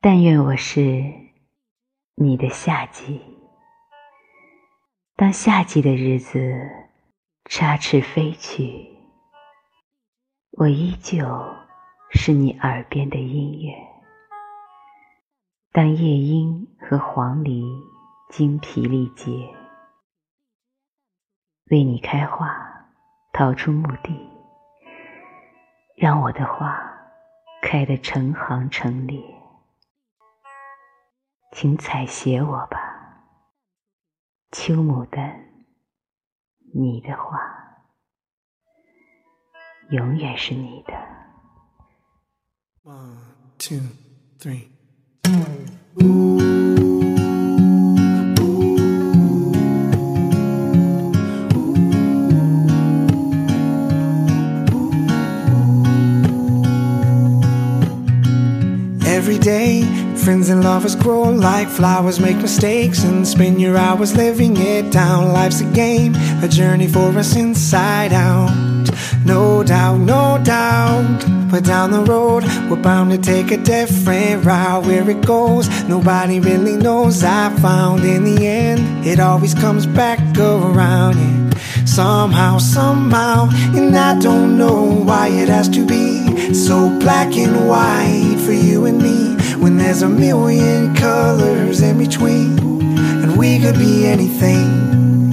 但愿我是你的夏季，当夏季的日子插翅飞去，我依旧是你耳边的音乐。当夜莺和黄鹂精疲力竭，为你开花，逃出墓地，让我的花开得成行成列。请采撷我吧，秋牡丹，你的花永远是你的。One, two, three. Every day, friends and lovers grow like flowers, make mistakes and spend your hours living it down. Life's a game, a journey for us inside out. No doubt, no doubt. But down the road, we're bound to take a different route. Where it goes, nobody really knows. I found in the end, it always comes back around. Yeah. Somehow, somehow, and I don't know why it has to be so black and white for you and me when there's a million colors in between, and we could be anything.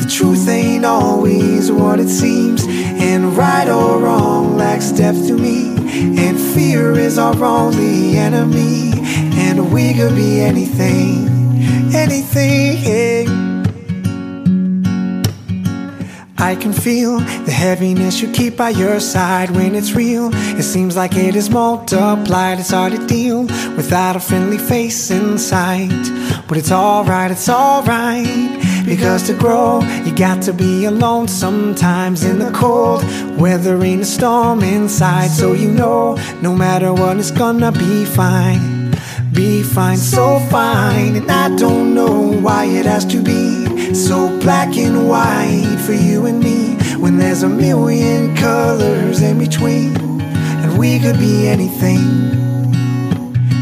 The truth ain't always what it seems, and right or wrong lacks depth to me, and fear is our only enemy, and we could be anything, anything. I can feel the heaviness you keep by your side when it's real. It seems like it is multiplied. It's hard to deal without a friendly face in sight. But it's alright, it's alright. Because to grow, you got to be alone sometimes in the cold, weathering a storm inside. So you know, no matter what, it's gonna be fine. Be fine, so fine. And I don't know why it has to be so black and white for you when there's a million colors in between and we could be anything.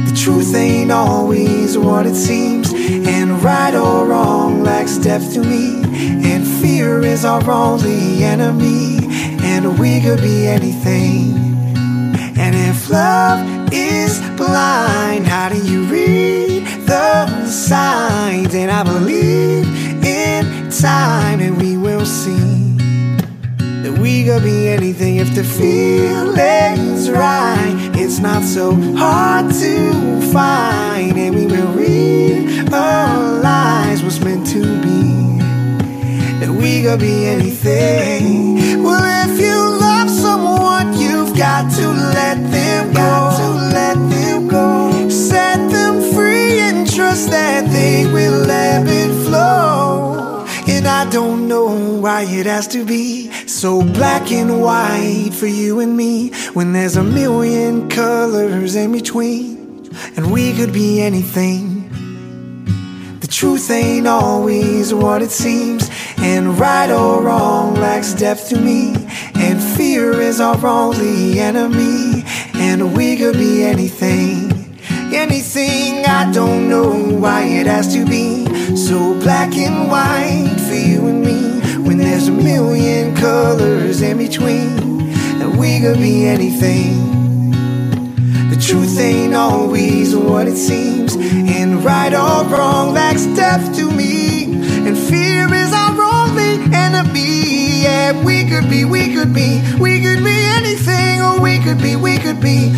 The truth ain't always what it seems, and right or wrong lacks depth to me, and fear is our only enemy, and we could be anything. And if love is blind, how do you read the signs? And I believe in time, could be anything if the feeling's right. It's not so hard to find, and we will realize what's meant to be. That we could be anything. Well, if you love someone, you've got to let them go. Why it has to be so black and white for you and me when there's a million colors in between, and we could be anything. The truth ain't always what it seems, and right or wrong lacks depth to me, and fear is our only enemy, and we could be anything. Anything, I don't know why it has to be so black and white for you and me when there's a million colors in between, and we could be anything. The truth ain't always what it seems, and right or wrong lacks depth to me, and fear is our only enemy. Yeah, we could be, we could be, we could be anything, or we could be, we could be